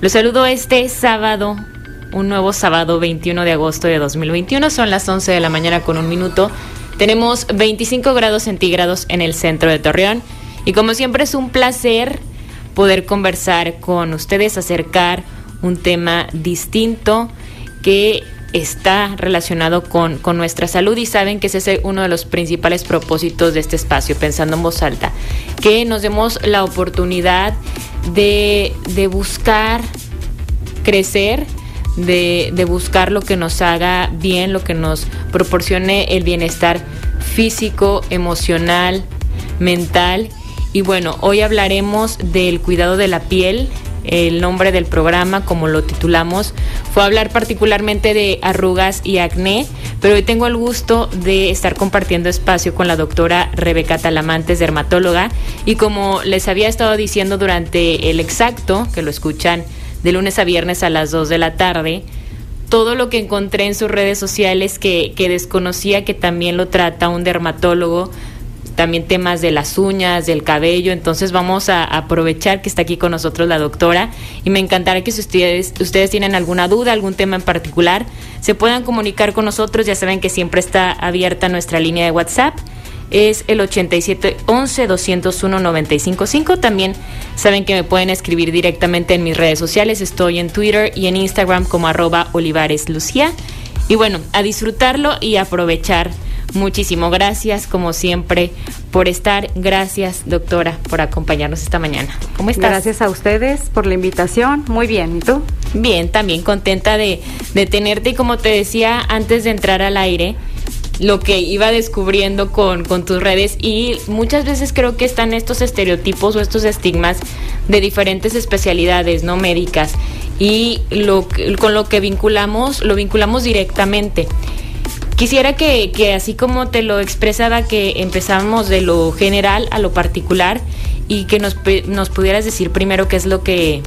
los saludo este sábado, un nuevo sábado 21 de agosto de 2021. Son las 11 de la mañana con un minuto. Tenemos 25 grados centígrados en el centro de Torreón y como siempre es un placer poder conversar con ustedes, acercar un tema distinto que está relacionado con, nuestra salud y saben que ese es uno de los principales propósitos de este espacio, pensando en voz alta, que nos demos la oportunidad de, buscar crecer, de, de, buscar lo que nos haga bien, lo que nos proporcione el bienestar físico, emocional, mental. Y bueno, hoy hablaremos del cuidado de la piel, el nombre del programa, como lo titulamos, fue hablar particularmente de arrugas y acné, pero hoy tengo el gusto de estar compartiendo espacio con la doctora Rebeca Talamantes, dermatóloga, y como les había estado diciendo durante el exacto, que lo escuchan de lunes a viernes a las 2 de la tarde, todo lo que encontré en sus redes sociales que, que desconocía que también lo trata un dermatólogo, también temas de las uñas, del cabello, entonces vamos a aprovechar que está aquí con nosotros la doctora y me encantará que si ustedes, ustedes tienen alguna duda, algún tema en particular, se puedan comunicar con nosotros, ya saben que siempre está abierta nuestra línea de WhatsApp es el 87 11 201 955. También saben que me pueden escribir directamente en mis redes sociales. Estoy en Twitter y en Instagram como arroba Olivares Lucía. Y bueno, a disfrutarlo y aprovechar Muchísimo gracias, como siempre, por estar. Gracias, doctora, por acompañarnos esta mañana. ¿Cómo estás? Gracias a ustedes por la invitación. Muy bien, ¿y tú? Bien, también contenta de, de tenerte y como te decía antes de entrar al aire, lo que iba descubriendo con, con, tus redes y muchas veces creo que están estos estereotipos o estos estigmas de diferentes especialidades no médicas y lo, con lo que vinculamos, lo vinculamos directamente. Quisiera que, que, así como te lo expresaba, que empezamos de lo general a lo particular y que nos, nos pudieras decir primero qué es lo que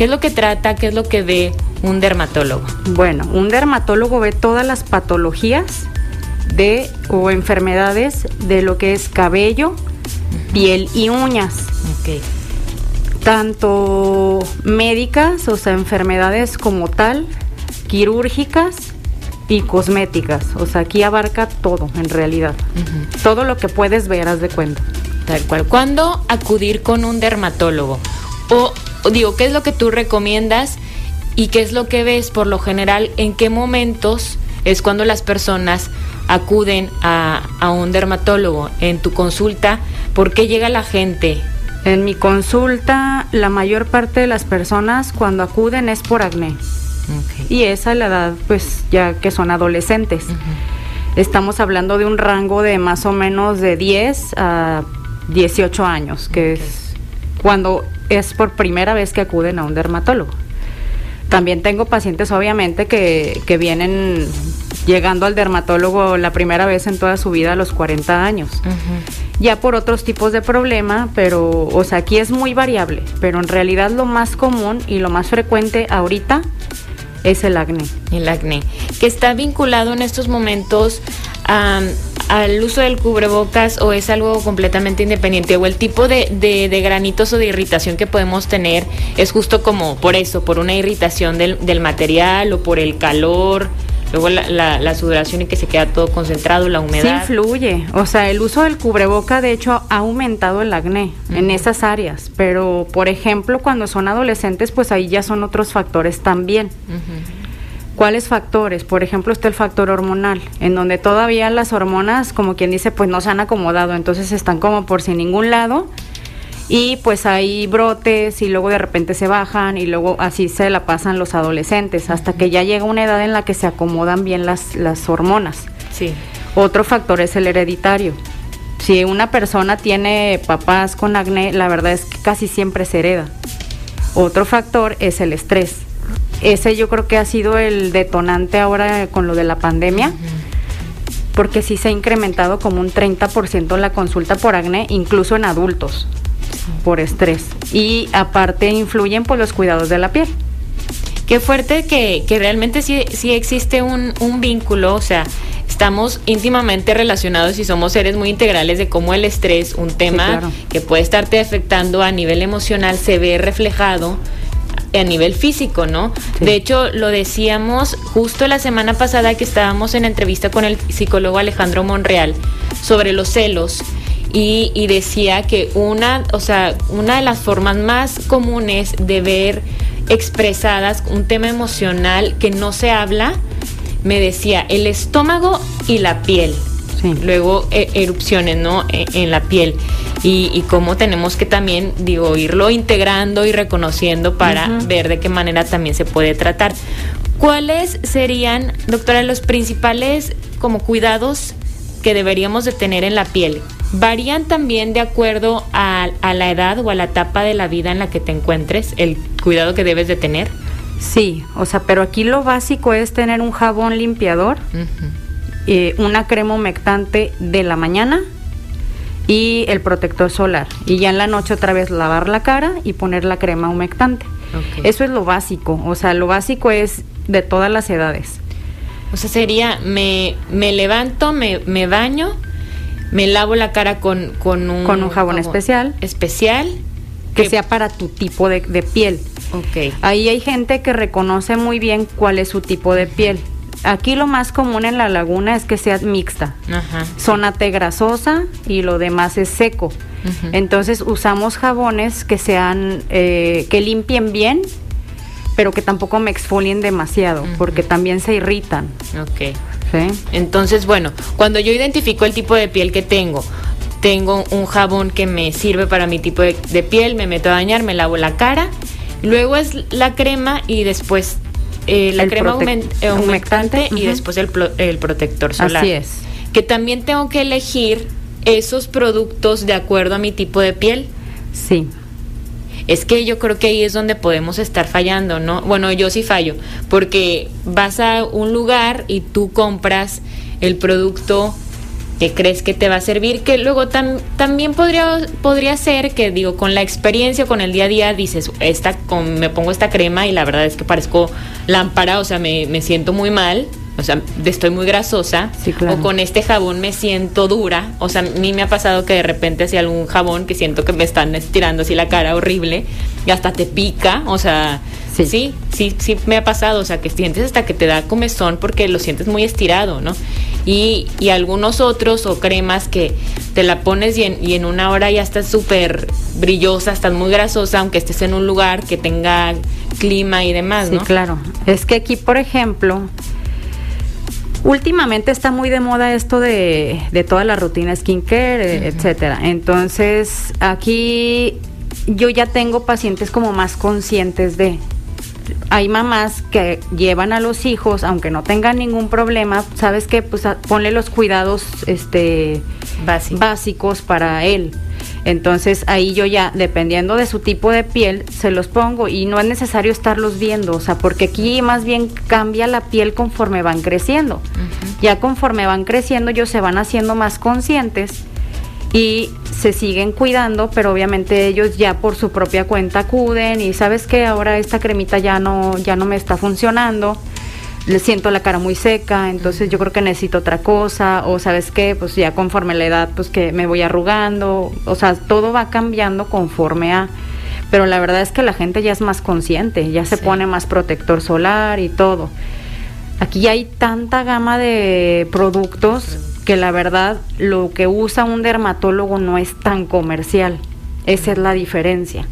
qué es lo que trata, qué es lo que ve un dermatólogo. Bueno, un dermatólogo ve todas las patologías de o enfermedades de lo que es cabello, piel y uñas. Okay. Tanto médicas, o sea, enfermedades como tal, quirúrgicas y cosméticas. O sea, aquí abarca todo en realidad. Todo lo que puedes ver, haz de cuenta. Tal cual. ¿Cuándo acudir con un dermatólogo? O, digo, ¿qué es lo que tú recomiendas y qué es lo que ves por lo general? ¿En qué momentos es cuando las personas acuden a, a un dermatólogo? En tu consulta, ¿por qué llega la gente? En mi consulta, la mayor parte de las personas cuando acuden es por acné. Y esa la edad, pues ya que son adolescentes. Estamos hablando de un rango de más o menos de 10 a 18 años, que es cuando es por primera vez que acuden a un dermatólogo. También tengo pacientes, obviamente, que, que vienen llegando al dermatólogo la primera vez en toda su vida a los 40 años. Ya por otros tipos de problema, pero, o sea, aquí es muy variable, pero en realidad lo más común y lo más frecuente ahorita es el acné. El acné, que está vinculado en estos momentos al uso del cubrebocas o es algo completamente independiente o el tipo de, de, granitos o de irritación que podemos tener es justo como por eso, por una irritación del, del material o por el calor. Luego la, la, sudoración y que se queda todo concentrado, la humedad. Sí influye. O sea, el uso del cubreboca de hecho ha aumentado el acné en esas áreas. Pero, por ejemplo, cuando son adolescentes, pues ahí ya son otros factores también. ¿Cuáles factores? Por ejemplo, está el factor hormonal, en donde todavía las hormonas, como quien dice, pues no se han acomodado, entonces están como por sin ningún lado y pues hay brotes y luego de repente se bajan y luego así se la pasan los adolescentes hasta que ya llega una edad en la que se acomodan bien las, las hormonas. Sí. Otro factor es el hereditario. Si una persona tiene papás con acné, la verdad es que casi siempre se hereda. Otro factor es el estrés. ese yo creo que ha sido el detonante ahora con lo de la pandemia. Porque sí se ha incrementado como un 30% la consulta por acné, incluso en adultos, por estrés. Y aparte influyen pues los cuidados de la piel. Qué fuerte que, que realmente sí, sí existe un, un vínculo, o sea, estamos íntimamente relacionados y somos seres muy integrales de cómo el estrés, un tema que puede estarte afectando a nivel emocional, se ve reflejado a nivel físico, ¿no? De hecho, lo decíamos justo la semana pasada que estábamos en entrevista con el psicólogo Alejandro Monreal sobre los celos. Y, y, decía que una, o sea, una de las formas más comunes de ver expresadas un tema emocional que no se habla, me decía el estómago y la piel. Luego e, erupciones, ¿no? E, en, la piel. Y, y, cómo tenemos que también, digo, irlo integrando y reconociendo para ver de qué manera también se puede tratar. ¿Cuáles serían, doctora, los principales como cuidados que deberíamos de tener en la piel? ¿Varían también de acuerdo a, la edad o a la etapa de la vida en la que te encuentres, el cuidado que debes de tener? Sí, o sea, pero aquí lo básico es tener un jabón limpiador, eh, una crema humectante de la mañana y el protector solar. Y ya en la noche otra vez lavar la cara y poner la crema humectante. Eso es lo básico, o sea, lo básico es de todas las edades. O sea, sería, me, me levanto, me, me baño, me lavo la cara con, con un, con un jabón, especial. Especial. Que, sea para tu tipo de, piel. Ok. Ahí hay gente que reconoce muy bien cuál es su tipo de piel. Aquí lo más común en la laguna es que sea mixta. Ajá. Zona T grasosa y lo demás es seco. Entonces usamos jabones que sean, eh, que limpien bien, pero que tampoco me exfolien demasiado, porque también se irritan. Ok. Entonces, bueno, cuando yo identifico el tipo de piel que tengo, tengo un jabón que me sirve para mi tipo de, piel, me meto a bañar, me lavo la cara, luego es la crema y después eh, la crema eh, humectante, y después el, el, protector solar. Así es. Que también tengo que elegir esos productos de acuerdo a mi tipo de piel. Sí. Es que yo creo que ahí es donde podemos estar fallando, ¿no? Bueno, yo sí fallo, porque vas a un lugar y tú compras el producto que crees que te va a servir, que luego también podría, podría ser que, digo, con la experiencia, con el día a día, dices, esta, con, me pongo esta crema y la verdad es que parezco lámpara, o sea, me, me siento muy mal, o sea, estoy muy grasosa, o con este jabón me siento dura, o sea, a mí me ha pasado que de repente hacía algún jabón que siento que me están estirando así la cara horrible y hasta te pica, o sea, sí, sí, sí, sí me ha pasado, o sea, que sientes hasta que te da comezón porque lo sientes muy estirado, ¿no? Y, y algunos otros o cremas que te la pones y en, y en una hora ya estás súper brillosa, estás muy grasosa, aunque estés en un lugar que tenga clima y demás, ¿no? Sí, claro. Es que aquí, por ejemplo, Últimamente está muy de moda esto de, de toda la rutina skincare, etcétera. Entonces, aquí yo ya tengo pacientes como más conscientes de. Hay mamás que llevan a los hijos, aunque no tengan ningún problema, ¿sabes qué? Pues ponle los cuidados este, básicos para él. Entonces ahí yo ya, dependiendo de su tipo de piel, se los pongo y no es necesario estarlos viendo, o sea, porque aquí más bien cambia la piel conforme van creciendo. Ya conforme van creciendo ellos se van haciendo más conscientes y se siguen cuidando, pero obviamente ellos ya por su propia cuenta acuden y sabes que ahora esta cremita ya no ya no me está funcionando le siento la cara muy seca, entonces yo creo que necesito otra cosa, o sabes qué, pues ya conforme la edad, pues que me voy arrugando, o sea, todo va cambiando conforme a... Pero la verdad es que la gente ya es más consciente, ya se pone más protector solar y todo. Aquí hay tanta gama de productos que la verdad lo que usa un dermatólogo no es tan comercial. Esa es la diferencia.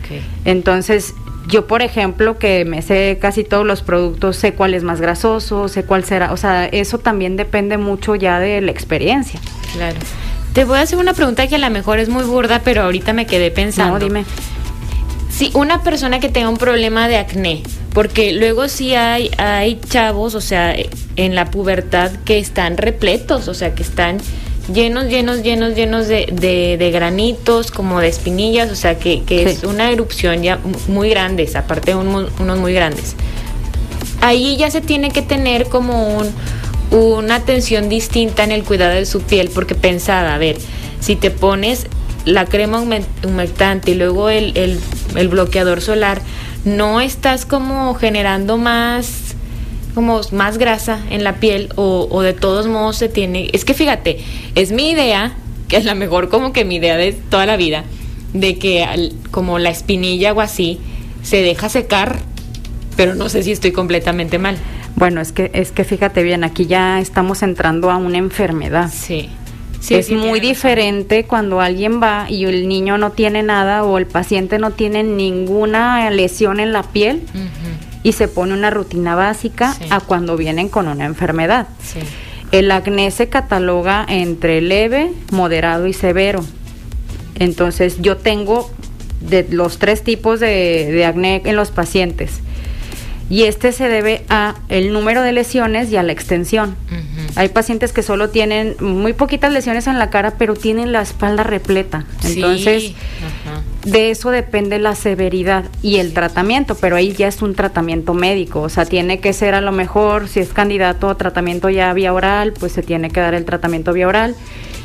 Okay. Entonces, yo, por ejemplo, que me sé casi todos los productos, sé cuál es más grasoso, sé cuál será, o sea, eso también depende mucho ya de la experiencia. Claro. Te voy a hacer una pregunta que a lo mejor es muy burda, pero ahorita me quedé pensando. No, dime. Si una persona que tenga un problema de acné, porque luego sí hay, hay chavos, o sea, en la pubertad que están repletos, o sea, que están llenos, llenos, llenos, llenos de, de, granitos, como de espinillas, o sea que, que es una erupción ya muy grande, aparte unos muy grandes. ahí ya se tiene que tener como un, una atención distinta en el cuidado de su piel, porque pensada, a ver, si te pones la crema humectante y luego el, el, bloqueador solar, no estás como generando más como más grasa en la piel o, o, de todos modos se tiene es que fíjate es mi idea que es la mejor como que mi idea de toda la vida de que como la espinilla o así se deja secar pero no sé si estoy completamente mal. Bueno es que es que fíjate bien aquí ya estamos entrando a una enfermedad. Sí. Es muy diferente cuando alguien va y el niño no tiene nada o el paciente no tiene ninguna lesión en la piel y se pone una rutina básica a cuando vienen con una enfermedad. El acné se cataloga entre leve, moderado y severo. Entonces yo tengo de los tres tipos de, de acné en los pacientes y este se debe a el número de lesiones y a la extensión. Hay pacientes que solo tienen muy poquitas lesiones en la cara, pero tienen la espalda repleta. Entonces, de eso depende la severidad y el tratamiento, pero ahí ya es un tratamiento médico, o sea, tiene que ser a lo mejor, si es candidato a tratamiento ya vía oral, pues se tiene que dar el tratamiento vía oral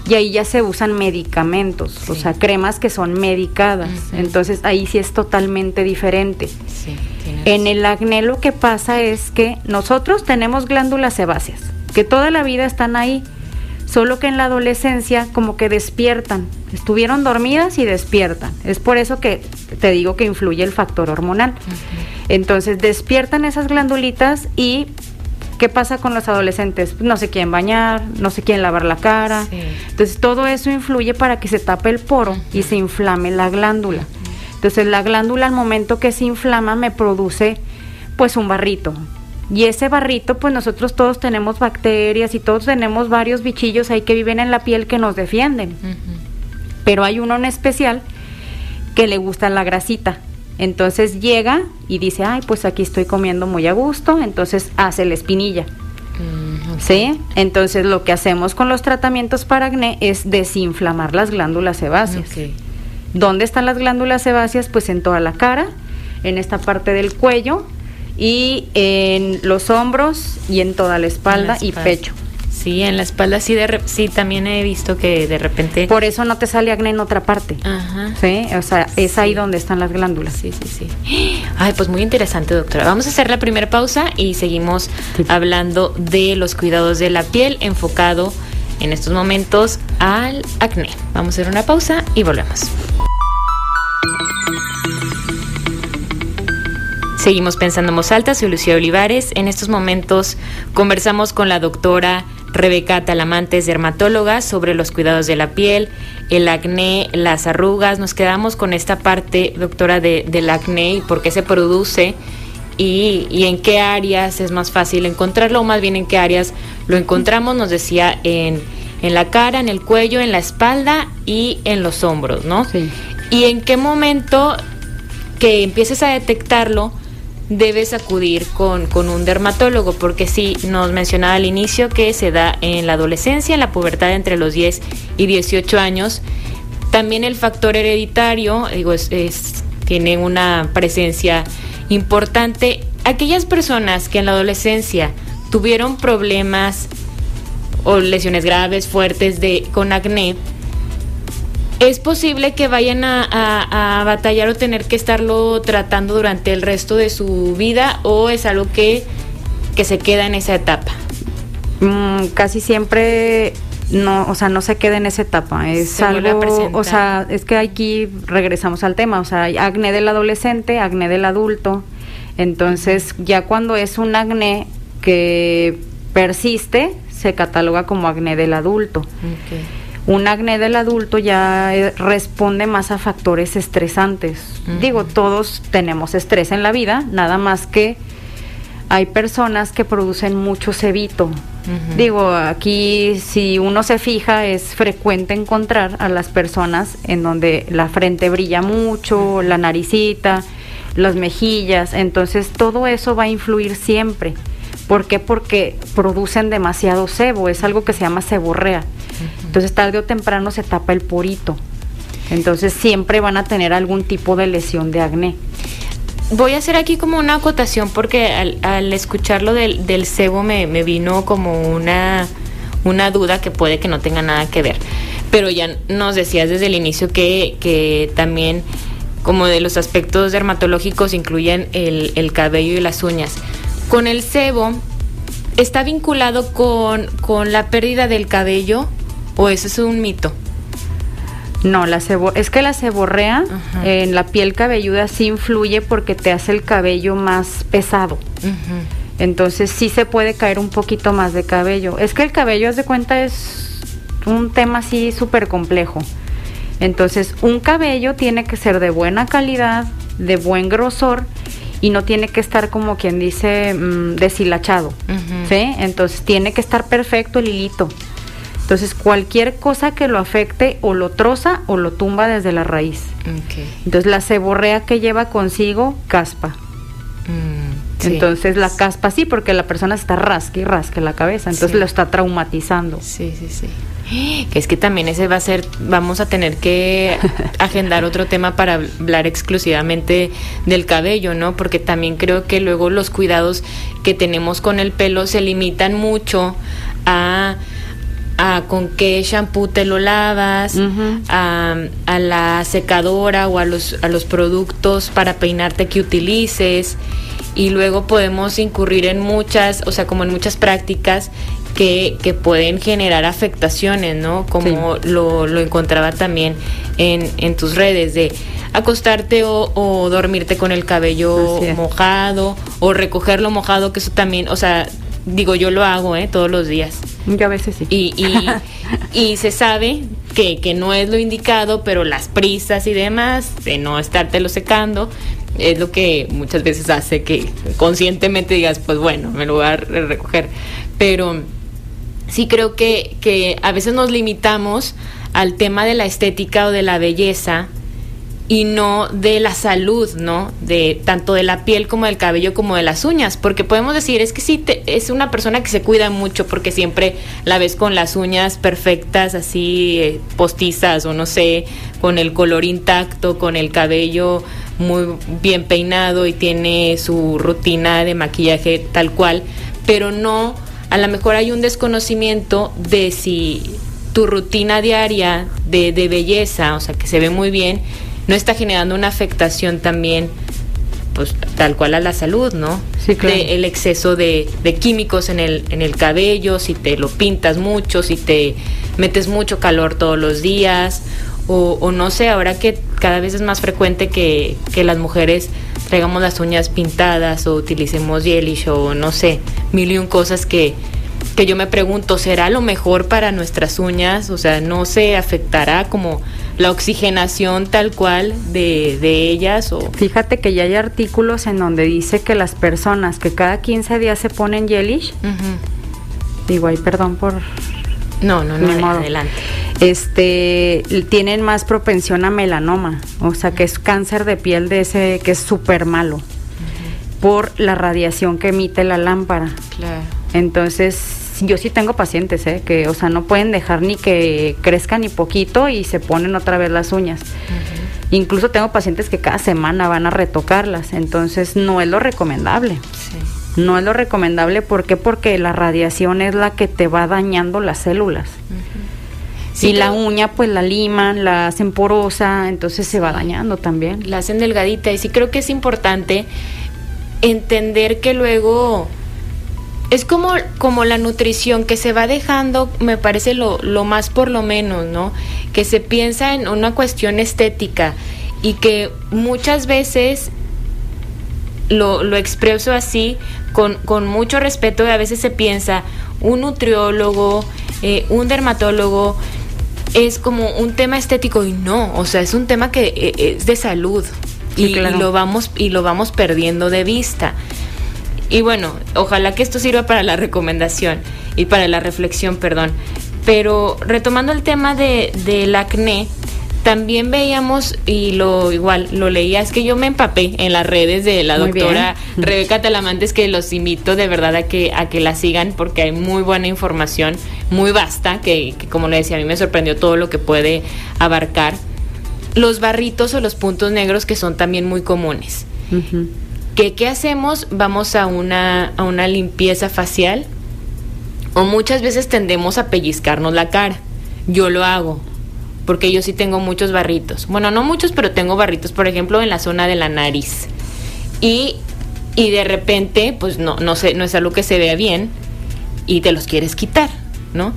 y ahí ya se usan medicamentos, o sea, cremas que son medicadas. Entonces ahí sí es totalmente diferente. en el acné lo que pasa es que nosotros tenemos glándulas sebáceas, que toda la vida están ahí, solo que en la adolescencia como que despiertan, estuvieron dormidas y despiertan. Es por eso que te digo que influye el factor hormonal. Entonces despiertan esas glandulitas y ¿Qué pasa con los adolescentes? No se quieren bañar, no se quieren lavar la cara. Entonces todo eso influye para que se tape el poro y se inflame la glándula. Entonces la glándula al momento que se inflama me produce pues un barrito. Y ese barrito pues nosotros todos tenemos bacterias y todos tenemos varios bichillos ahí que viven en la piel que nos defienden. Pero hay uno en especial que le gusta la grasita. Entonces llega y dice, ay, pues aquí estoy comiendo muy a gusto, entonces hace la espinilla. Mm, ¿Sí? Entonces lo que hacemos con los tratamientos para acné es desinflamar las glándulas sebáceas. ¿Dónde están las glándulas sebáceas? Pues en toda la cara, en esta parte del cuello y en los hombros y en toda la espalda. y pecho. Sí, en la espalda sí, de sí también he visto que de repente... Por eso no te sale acné en otra parte. Ajá. Sí, o sea, es ahí donde están las glándulas. Sí, sí, sí. Ay, pues muy interesante, doctora. Vamos a hacer la primera pausa y seguimos hablando de los cuidados de la piel enfocado en estos momentos al acné. Vamos a hacer una pausa y volvemos. Seguimos pensando en voz alta, soy Lucía Olivares. En estos momentos conversamos con la doctora Rebeca Talamantes, dermatóloga, sobre los cuidados de la piel, el acné, las arrugas. Nos quedamos con esta parte, doctora, de, del acné y por qué se produce y, y, en qué áreas es más fácil encontrarlo, o más bien en qué áreas lo encontramos, nos decía, en, en la cara, en el cuello, en la espalda y en los hombros, ¿no? Sí. Y en qué momento que empieces a detectarlo, debes acudir con, con, un dermatólogo, porque sí, nos mencionaba al inicio que se da en la adolescencia, en la pubertad entre los 10 y 18 años. También el factor hereditario, digo, es, tiene una presencia importante. Aquellas personas que en la adolescencia tuvieron problemas o lesiones graves, fuertes de, con acné, ¿Es posible que vayan a, batallar o tener que estarlo tratando durante el resto de su vida o es algo que, que se queda en esa etapa? Mm, casi siempre no, o sea, no se queda en esa etapa. Es algo, o sea, es que aquí regresamos al tema, o sea, acné del adolescente, acné del adulto. Entonces, ya cuando es un acné que persiste, se cataloga como acné del adulto. Un acné del adulto ya eh, responde más a factores estresantes. Digo, todos tenemos estrés en la vida, nada más que hay personas que producen mucho cebito. Digo, aquí si uno se fija es frecuente encontrar a las personas en donde la frente brilla mucho, la naricita, las mejillas, entonces todo eso va a influir siempre. ¿Por qué? Porque producen demasiado sebo, es algo que se llama seborrea. Entonces tarde o temprano se tapa el porito. Entonces siempre van a tener algún tipo de lesión de acné. voy a hacer aquí como una acotación porque al, al escucharlo del, del cebo me, vino como una, una duda que puede que no tenga nada que ver. Pero ya nos decías desde el inicio que, que también como de los aspectos dermatológicos incluyen el, el cabello y las uñas. Con el cebo, ¿está vinculado con, con la pérdida del cabello o eso es un mito? No, la sebo es que la seborrea Ajá. en la piel cabelluda sí influye porque te hace el cabello más pesado. Entonces sí se puede caer un poquito más de cabello. Es que el cabello, haz de cuenta, es un tema así súper complejo. Entonces un cabello tiene que ser de buena calidad, de buen grosor y no tiene que estar como quien dice mm, deshilachado. ¿sí? Entonces tiene que estar perfecto el hilito. Entonces cualquier cosa que lo afecte o lo troza o lo tumba desde la raíz. Entonces la seborrea que lleva consigo caspa. Mm, sí. Entonces la caspa sí, porque la persona está rasque y rasque la cabeza, entonces Sí. lo está traumatizando. Sí, sí, sí. Que es que también ese va a ser, vamos a tener que agendar otro tema para hablar exclusivamente del cabello, ¿no? Porque también creo que luego los cuidados que tenemos con el pelo se limitan mucho a, a con qué shampoo te lo lavas, a, a la secadora o a los, a los productos para peinarte que utilices y luego podemos incurrir en muchas, o sea, como en muchas prácticas que, que pueden generar afectaciones, ¿no? Como lo, lo encontraba también en, en tus redes de acostarte o, o dormirte con el cabello mojado o recogerlo mojado, que eso también, o sea, digo, yo lo hago, ¿eh? Todos los días. Yo a veces sí. Y, y, y se sabe que, que no es lo indicado, pero las prisas y demás, de no estártelo secando, es lo que muchas veces hace que conscientemente digas, pues bueno, me lo voy a re- recoger. Pero sí creo que, que a veces nos limitamos al tema de la estética o de la belleza y no de la salud, ¿no? De tanto de la piel como del cabello como de las uñas, porque podemos decir, es que sí te- es una persona que se cuida mucho porque siempre la ves con las uñas perfectas, así eh, postizas o no sé, con el color intacto, con el cabello muy bien peinado y tiene su rutina de maquillaje tal cual, pero no, a lo mejor hay un desconocimiento de si tu rutina diaria de, de belleza, o sea, que se ve muy bien, no está generando una afectación también, pues tal cual a la salud, ¿no? Sí, claro. De el exceso de, de químicos en el, en el cabello, si te lo pintas mucho, si te metes mucho calor todos los días, o, o no sé, ahora que cada vez es más frecuente que, que las mujeres traigamos las uñas pintadas o utilicemos gelish o no sé, mil y un cosas que, que yo me pregunto, ¿será lo mejor para nuestras uñas? O sea, ¿no se afectará como la oxigenación tal cual de, de ellas? O... Fíjate que ya hay artículos en donde dice que las personas que cada 15 días se ponen gelish, digo, ay, perdón por No, no, no, adelante. este tienen más propensión a melanoma, o sea que es cáncer de piel de ese que es súper malo por la radiación que emite la lámpara. Claro. Entonces, yo sí tengo pacientes, ¿eh? que, o sea, no pueden dejar ni que crezcan ni poquito y se ponen otra vez las uñas. Incluso tengo pacientes que cada semana van a retocarlas, entonces no es lo recomendable. Sí. No es lo recomendable, ¿por qué? Porque la radiación es la que te va dañando las células. Sí, y la uña pues la liman, la hacen porosa, entonces se va dañando también. la hacen delgadita y sí creo que es importante entender que luego es como, como la nutrición que se va dejando, me parece lo, lo más por lo menos, ¿no? Que se piensa en una cuestión estética y que muchas veces lo, lo expreso así con, con mucho respeto y a veces se piensa un nutriólogo, eh, un dermatólogo es como un tema estético y no, o sea, es un tema que eh, es de salud Sí, y, claro. y lo vamos y lo vamos perdiendo de vista. Y bueno, ojalá que esto sirva para la recomendación y para la reflexión, perdón. Pero retomando el tema de, del acné, también veíamos, y lo igual, lo leía, es que yo me empapé en las redes de la Muy doctora bien. Rebeca Talamantes, que los invito de verdad a que, a que la sigan porque hay muy buena información, muy vasta, que, que como le decía, a mí me sorprendió todo lo que puede abarcar. Los barritos o los puntos negros que son también muy comunes. ¿Qué, ¿Qué hacemos? Vamos a una, a una limpieza facial o muchas veces tendemos a pellizcarnos la cara. Yo lo hago porque yo sí tengo muchos barritos. Bueno, no muchos, pero tengo barritos, por ejemplo, en la zona de la nariz. Y, y de repente, pues no, no, sé, no es algo que se vea bien y te los quieres quitar, ¿no?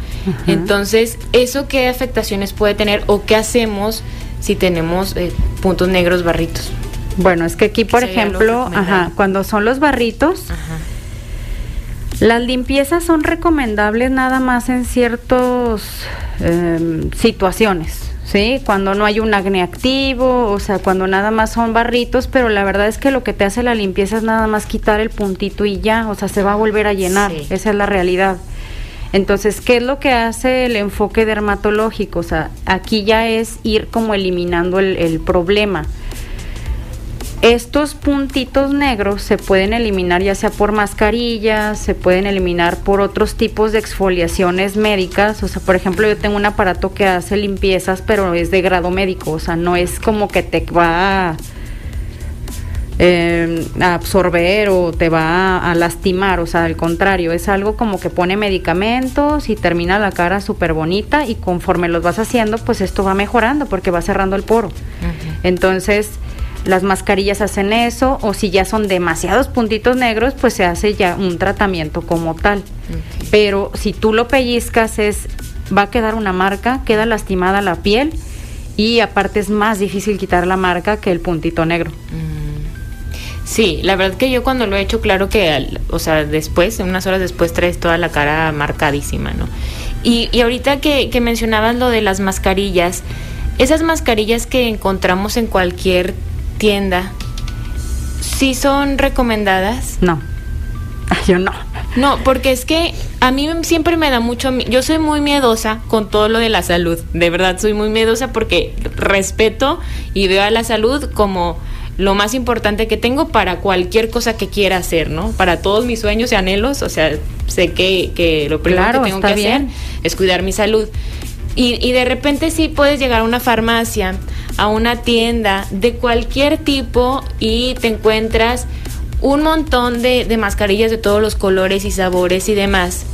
Entonces, ¿eso qué afectaciones puede tener o qué hacemos si tenemos eh, puntos negros barritos? Bueno, es que aquí, por ejemplo, ajá, cuando son los barritos, las limpiezas son recomendables nada más en ciertas em, situaciones. ¿sí? Cuando no hay un acné activo, o sea, cuando nada más son barritos, pero la verdad es que lo que te hace la limpieza es nada más quitar el puntito y ya, o sea, se va a volver a llenar, esa es la realidad. Entonces, ¿qué es lo que hace el enfoque dermatológico? O sea, aquí ya es ir como eliminando el, el problema. Estos puntitos negros se pueden eliminar ya sea por mascarillas, se pueden eliminar por otros tipos de exfoliaciones médicas. O sea, por ejemplo, yo tengo un aparato que hace limpiezas, pero es de grado médico. O sea, no es como que te va a, em, absorber o te va a, a, lastimar. O sea, al contrario, es algo como que pone medicamentos y termina la cara súper bonita y conforme los vas haciendo, pues esto va mejorando porque va cerrando el poro. Entonces las mascarillas hacen eso, o si ya son demasiados puntitos negros, pues se hace ya un tratamiento como tal. Pero si tú lo pellizcas, es, va a quedar una marca, queda lastimada la piel y aparte es más difícil quitar la marca que el puntito negro. Mm. Sí, la verdad que yo cuando lo he hecho, claro que, o sea, después, unas horas después traes toda la cara marcadísima, ¿no? Y, y ahorita que, que mencionabas lo de las mascarillas, esas mascarillas que encontramos en cualquier tienda, ¿sí son recomendadas? No. Yo no. No, porque es que a mí siempre me da mucho, yo soy muy miedosa con todo lo de la salud, de verdad soy muy miedosa porque respeto y veo a la salud como lo más importante que tengo para cualquier cosa que quiera hacer, ¿no? Para todos mis sueños y anhelos, o sea, sé que, que lo primero que tengo que hacer es cuidar mi salud. Y, y de repente sí puedes llegar a una farmacia a una tienda de cualquier tipo y te encuentras un montón de, mascarillas de todos los colores y sabores y demás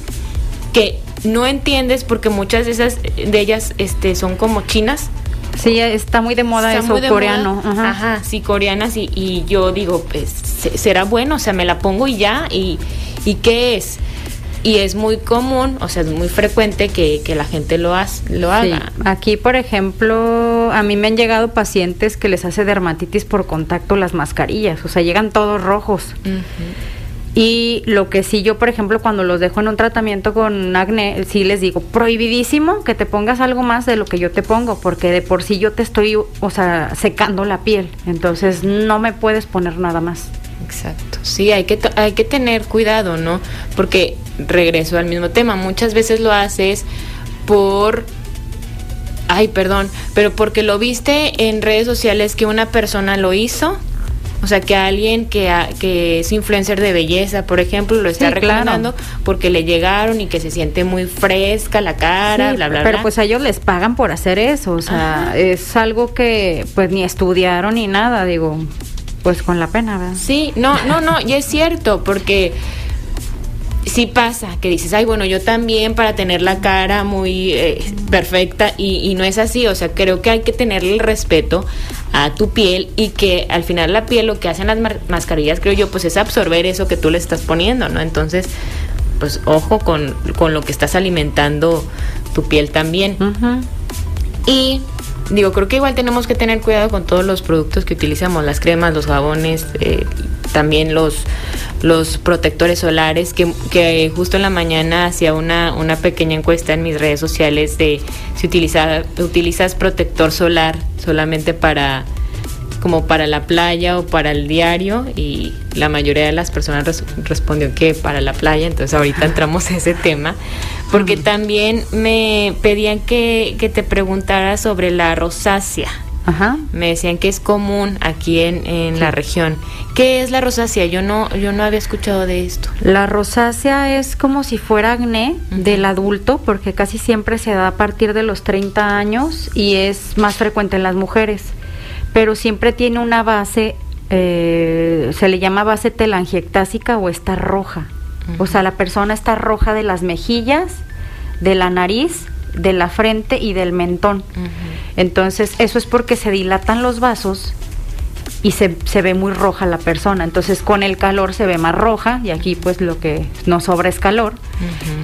que no entiendes porque muchas de esas de ellas este son como chinas Sí, está muy de moda eso, coreano. Ajá. sí, coreanas. Y, y, yo digo, pues, será bueno, o sea, me la pongo y ya. ¿Y, y qué es? Y es muy común, o sea, es muy frecuente que, la gente lo, lo haga. Aquí, por ejemplo, a mí me han llegado pacientes que les hace dermatitis por contacto las mascarillas, o sea, llegan todos rojos. Y lo que sí yo, por ejemplo, cuando los dejo en un tratamiento con acné, sí les digo, prohibidísimo que te pongas algo más de lo que yo te pongo, porque de por sí yo te estoy, o sea, secando la piel. Entonces no me puedes poner nada más. Exacto. Sí, hay que, hay que tener cuidado, ¿no? Porque regreso al mismo tema, muchas veces lo haces por ay, perdón, pero porque lo viste en redes sociales que una persona lo hizo, o sea, que alguien que, que es influencer de belleza, por ejemplo, lo está reclamando porque le llegaron y que se siente muy fresca la cara, bla, bla, pero pues a ellos les pagan por hacer eso, o sea, es algo que pues ni estudiaron ni nada, digo, pues con la pena, ¿verdad? Sí, no, no, no, y es cierto, porque sí pasa que dices, ay, bueno, yo también para tener la cara muy eh, perfecta y, no es así, o sea, creo que hay que tenerle el respeto a tu piel y que al final la piel lo que hacen las mascarillas, creo yo, pues es absorber eso que tú le estás poniendo, ¿no? Entonces, pues ojo con, con lo que estás alimentando tu piel también. Y digo, creo que igual tenemos que tener cuidado con todos los productos que utilizamos, las cremas, los jabones, eh, también los, los protectores solares, que, que, justo en la mañana hacía una, una pequeña encuesta en mis redes sociales de si utiliza, utilizas protector solar solamente para como para la playa o para el diario y la mayoría de las personas respondió que para la playa, entonces ahorita entramos en ese tema, porque también me pedían que, que te preguntara sobre la rosácea. Ajá. Me decían que es común aquí en, en la región. ¿Qué es la rosácea? Yo no, yo no había escuchado de esto. La rosácea es como si fuera acné del adulto, porque casi siempre se da a partir de los 30 años y es más frecuente en las mujeres, pero siempre tiene una base eh, se le llama base telangiectásica o está roja. O sea, la persona está roja de las mejillas, de la nariz, de la frente y del mentón. Entonces, eso es porque se dilatan los vasos y se, se, ve muy roja la persona. Entonces con el calor se ve más roja y aquí pues lo que nos sobra es calor.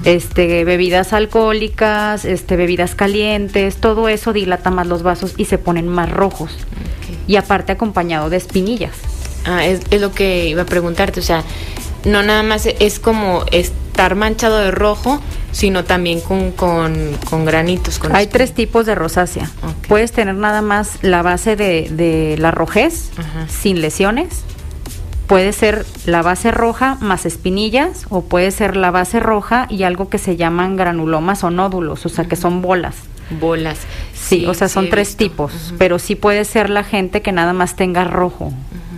Este, bebidas alcohólicas, este, bebidas calientes, todo eso dilata más los vasos y se ponen más rojos. Y aparte acompañado de espinillas. Ah, es, es, lo que iba a preguntarte, o sea, no nada más es como estar manchado de rojo, sino también con, con, granitos. Hay tres tipos de rosácea. Puedes tener nada más la base de, de la rojez, sin lesiones. Puede ser la base roja más espinillas o puede ser la base roja y algo que se llaman granulomas o nódulos, o sea, que son bolas. Bolas. Sí, o sea, son tres tipos, pero sí puede ser la gente que nada más tenga rojo.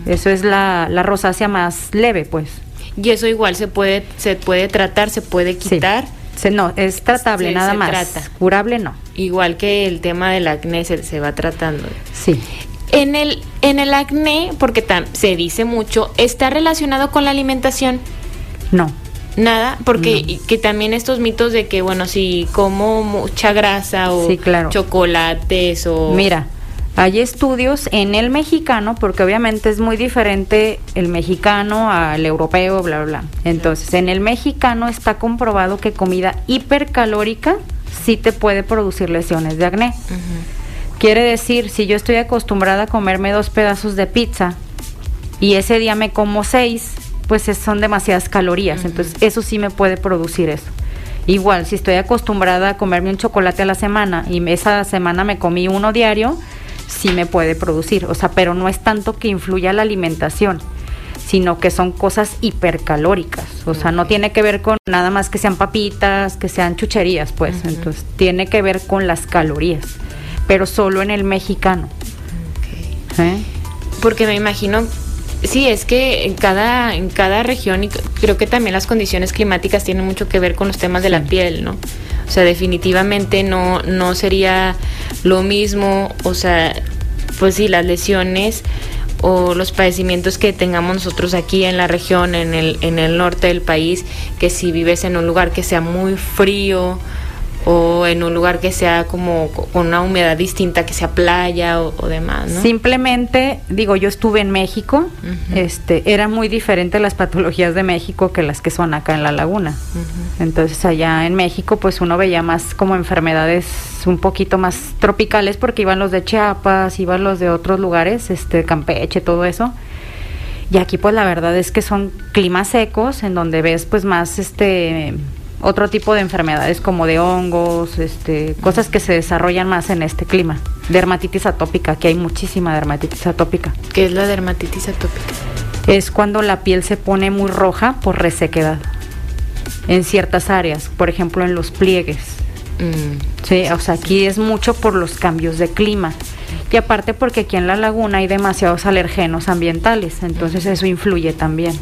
Eso es la, la rosácea más leve, pues. Y eso igual se puede, se puede tratar, se puede quitar. no, es tratable nada más. Trata. Curable no. Igual que el tema del acné se, se va tratando. Sí. En el, en el acné, porque se dice mucho, ¿está relacionado con la alimentación? No. Nada, porque que también estos mitos de que, bueno, si como mucha grasa o chocolates o... Mira, hay estudios en el mexicano, porque obviamente es muy diferente el mexicano al europeo, bla, bla, bla. Entonces, en el mexicano está comprobado que comida hipercalórica sí te puede producir lesiones de acné. Quiere decir, si yo estoy acostumbrada a comerme dos pedazos de pizza y ese día me como seis, pues son demasiadas calorías. Entonces, eso sí me puede producir eso. Igual, si estoy acostumbrada a comerme un chocolate a la semana y esa semana me comí uno diario, sí me puede producir, o sea, pero no es tanto que influya la alimentación, sino que son cosas hipercalóricas, o sea, no tiene que ver con nada más que sean papitas, que sean chucherías, pues, entonces tiene que ver con las calorías, pero solo en el mexicano. ¿Eh? Porque me imagino Sí, es que en cada, en cada región, y creo que también las condiciones climáticas tienen mucho que ver con los temas de la piel, ¿no? O sea, definitivamente no, no sería lo mismo, o sea, pues sí, las lesiones o los padecimientos que tengamos nosotros aquí en la región, en el, en el norte del país, que si vives en un lugar que sea muy frío, o en un lugar que sea como con una humedad distinta, que sea playa o, demás, ¿no? Simplemente, digo, yo estuve en México, este, era muy diferente las patologías de México que las que son acá en la laguna. Entonces allá en México, pues uno veía más como enfermedades un poquito más tropicales porque iban los de Chiapas, iban los de otros lugares, este, Campeche, todo eso. Y aquí pues la verdad es que son climas secos en donde ves pues más este otro tipo de enfermedades como de hongos, este, cosas que se desarrollan más en este clima. Dermatitis atópica, que hay muchísima dermatitis atópica. ¿Qué es la dermatitis atópica? Es cuando la piel se pone muy roja por resequedad en ciertas áreas, por ejemplo en los pliegues. Mm. Sí, o sea, aquí es mucho por los cambios de clima. Y aparte porque aquí en la laguna hay demasiados alergenos ambientales, entonces eso influye también.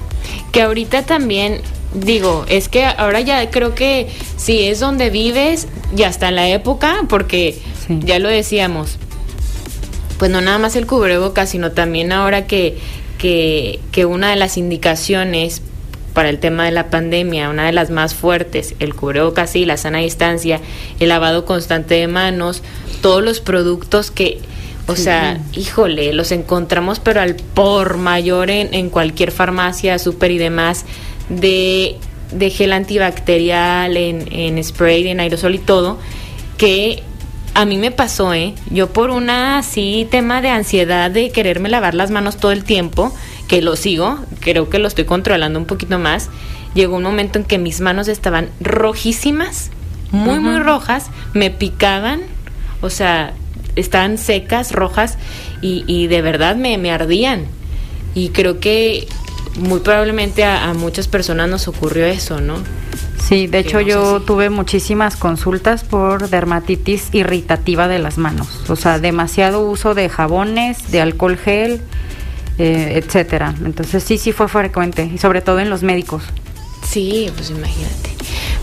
Que ahorita también digo, es que ahora ya creo que si es donde vives, ya está en la época, porque ya lo decíamos, pues no nada más el cubrebocas, sino también ahora que, que, que una de las indicaciones para el tema de la pandemia, una de las más fuertes, el cubrebocas y la sana distancia, el lavado constante de manos, todos los productos que, o sea, híjole, los encontramos pero al por mayor en, en cualquier farmacia, súper y demás de, gel antibacterial, en, en spray, en aerosol y todo, que a mí me pasó, ¿eh? Yo por una así tema de ansiedad de quererme lavar las manos todo el tiempo, que lo sigo, creo que lo estoy controlando un poquito más, llegó un momento en que mis manos estaban rojísimas, muy, muy rojas, me picaban, o sea, estaban secas, rojas, y, y de verdad me, me ardían. Y creo que muy probablemente a, muchas personas nos ocurrió eso, ¿no? Sí, de hecho yo tuve muchísimas consultas por dermatitis irritativa de las manos, o sea, demasiado uso de jabones, de alcohol gel, eh, etcétera. Entonces sí, sí fue frecuente, y sobre todo en los médicos. Sí, pues imagínate.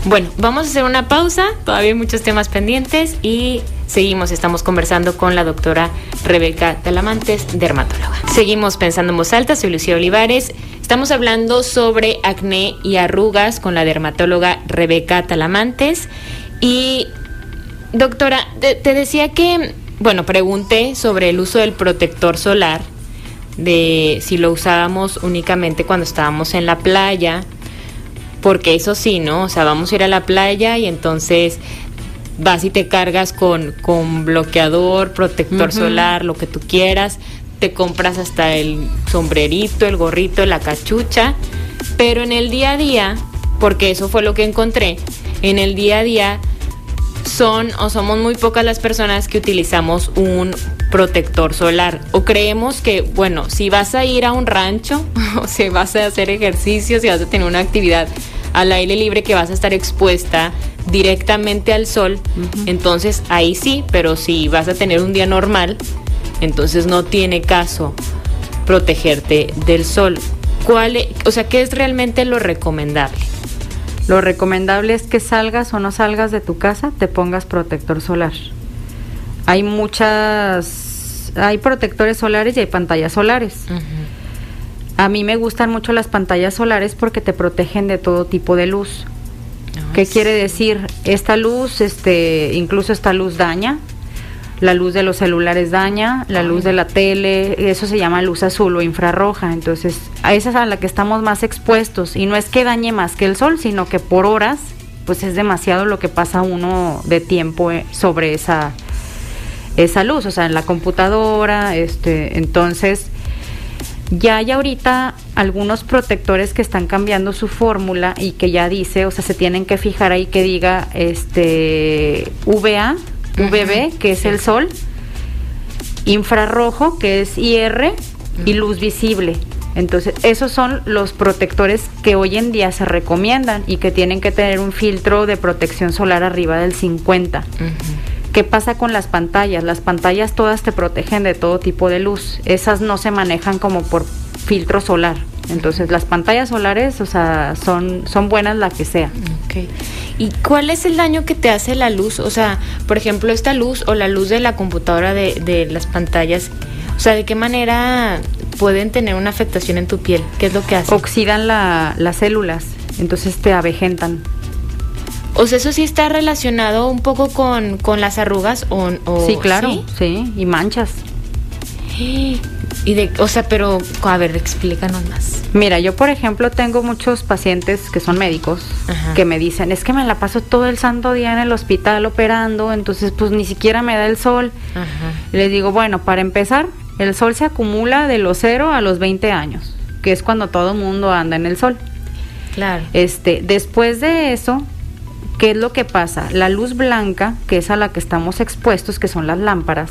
Bueno, vamos a hacer una pausa, todavía hay muchos temas pendientes y Seguimos, estamos conversando con la doctora Rebeca Talamantes, dermatóloga. Seguimos pensando en voz alta, soy Lucía Olivares. Estamos hablando sobre acné y arrugas con la dermatóloga Rebeca Talamantes. Y, doctora, te, decía que, bueno, pregunté sobre el uso del protector solar, de si lo usábamos únicamente cuando estábamos en la playa, porque eso sí, ¿no? O sea, vamos a ir a la playa y entonces vas y te cargas con, con bloqueador, protector solar, lo que tú quieras, te compras hasta el sombrerito, el gorrito, la cachucha, pero en el día a día, porque eso fue lo que encontré, en el día a día son o somos muy pocas las personas que utilizamos un protector solar o creemos que, bueno, si vas a ir a un rancho o si vas a hacer ejercicio, si vas a tener una actividad al aire libre que vas a estar expuesta directamente al sol, entonces ahí sí, pero si vas a tener un día normal, entonces no tiene caso protegerte del sol. ¿Cuál, e, o sea, qué es realmente lo recomendable? Lo recomendable es que salgas o no salgas de tu casa, te pongas protector solar. Hay muchas, hay protectores solares y hay pantallas solares. A mí me gustan mucho las pantallas solares porque te protegen de todo tipo de luz. ¿Qué quiere decir? Esta luz, este, incluso esta luz daña, la luz de los celulares daña, la luz de la tele, eso se llama luz azul o infrarroja, entonces a esa es a la que estamos más expuestos. Y no es que dañe más que el sol, sino que por horas pues es demasiado lo que pasa uno de tiempo eh, sobre esa esa luz, o sea, en la computadora, este, entonces ya hay ahorita algunos protectores que están cambiando su fórmula y que ya dice, o sea, se tienen que fijar ahí que diga este VA, VB, que es el sol, infrarrojo, que es IR, y luz visible. Entonces, esos son los protectores que hoy en día se recomiendan y que tienen que tener un filtro de protección solar arriba del 50. ¿Qué pasa con las pantallas? Las pantallas todas te protegen de todo tipo de luz. Esas no se manejan como por filtro solar. Entonces las pantallas solares, o sea, son, son buenas la que sea. Okay. ¿Y cuál es el daño que te hace la luz? O sea, por ejemplo, esta luz o la luz de la computadora de, de las pantallas, o sea, ¿de qué manera pueden tener una afectación en tu piel? ¿Qué es lo que hace? Oxidan las células, entonces te avejentan. O sea, eso sí está relacionado un poco con, las arrugas o, Sí, claro, ¿sí? y manchas. Y de, o sea, pero a ver, explícanos más. Mira, yo por ejemplo tengo muchos pacientes que son médicos que me dicen, es que me la paso todo el santo día en el hospital operando, entonces pues ni siquiera me da el sol. Les digo, bueno, para empezar, el sol se acumula de los 0 a los 20 años, que es cuando todo mundo anda en el sol. Claro. Este, después de eso, ¿Qué es lo que pasa? La luz blanca, que es a la que estamos expuestos, que son las lámparas,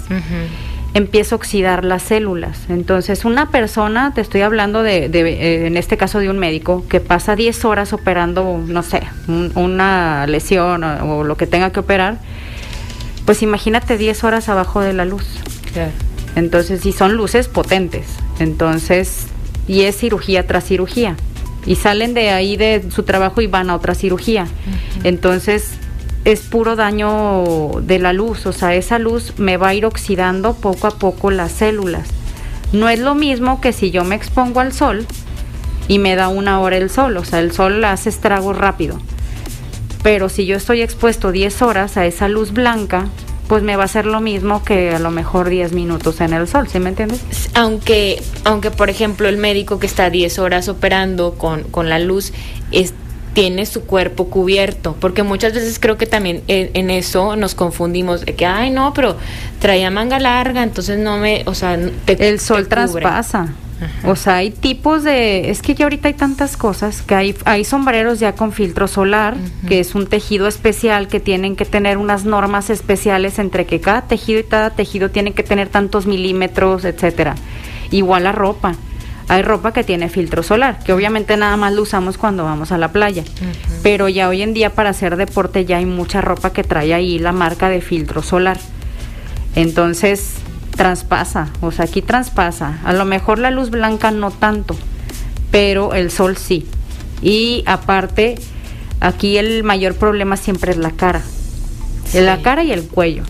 empieza a oxidar las células. Entonces, una persona, te estoy hablando de, eh, en este caso de un médico, que pasa 10 horas operando, no sé, una lesión o, lo que tenga que operar, pues imagínate 10 horas abajo de la luz. Entonces, y son luces potentes. Entonces, y es cirugía tras cirugía y salen de ahí de su trabajo y van a otra cirugía. Entonces es puro daño de la luz, o sea, esa luz me va a ir oxidando poco a poco las células. No es lo mismo que si yo me expongo al sol y me da una hora el sol, o sea, el sol hace estragos rápido. Pero si yo estoy expuesto 10 horas a esa luz blanca, pues me va a ser lo mismo que a lo mejor 10 minutos en el sol, ¿sí me entiendes? Aunque, aunque por ejemplo el médico que está 10 horas operando con, con la luz es, tiene su cuerpo cubierto, porque muchas veces creo que también en, eso nos confundimos, de que, ay no, pero traía manga larga, entonces no me, o sea, el sol traspasa. O sea, hay tipos de, es que ya ahorita hay tantas cosas que hay, hay sombreros ya con filtro solar, que es un tejido especial que tienen que tener unas normas especiales entre que cada tejido y cada tejido tiene que tener tantos milímetros, etcétera. Igual la ropa. Hay ropa que tiene filtro solar, que obviamente nada más lo usamos cuando vamos a la playa. Pero ya hoy en día para hacer deporte ya hay mucha ropa que trae ahí la marca de filtro solar. Entonces, traspasa, o sea, aquí traspasa. A lo mejor la luz blanca no tanto, pero el sol sí. Y aparte, aquí el mayor problema siempre es la cara. La cara y el cuello.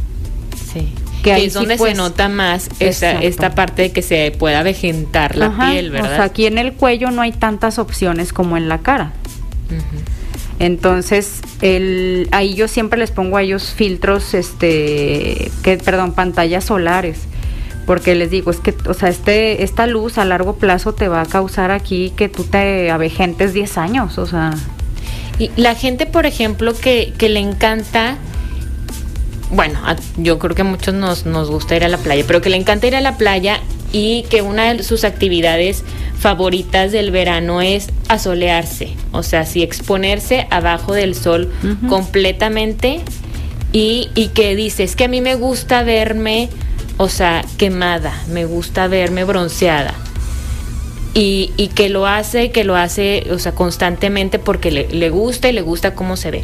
Sí. Que, es donde se pues, nota más esta, esta, parte de que se pueda vegetar la piel, ¿verdad? O sea, aquí en el cuello no hay tantas opciones como en la cara. Entonces, el, ahí yo siempre les pongo a ellos filtros, este, que, perdón, pantallas solares, porque les digo, es que, o sea, este, esta luz a largo plazo te va a causar aquí que tú te avejentes 10 años, o sea. Y la gente, por ejemplo, que, que le encanta bueno, yo creo que a muchos nos, nos gusta ir a la playa, pero que le encanta ir a la playa y que una de sus actividades favoritas del verano es asolearse, o sea, sí exponerse abajo del sol completamente y, y que dice, es que a mí me gusta verme, o sea, quemada, me gusta verme bronceada. Y, y que lo hace, que lo hace, o sea, constantemente porque le, le gusta y le gusta cómo se ve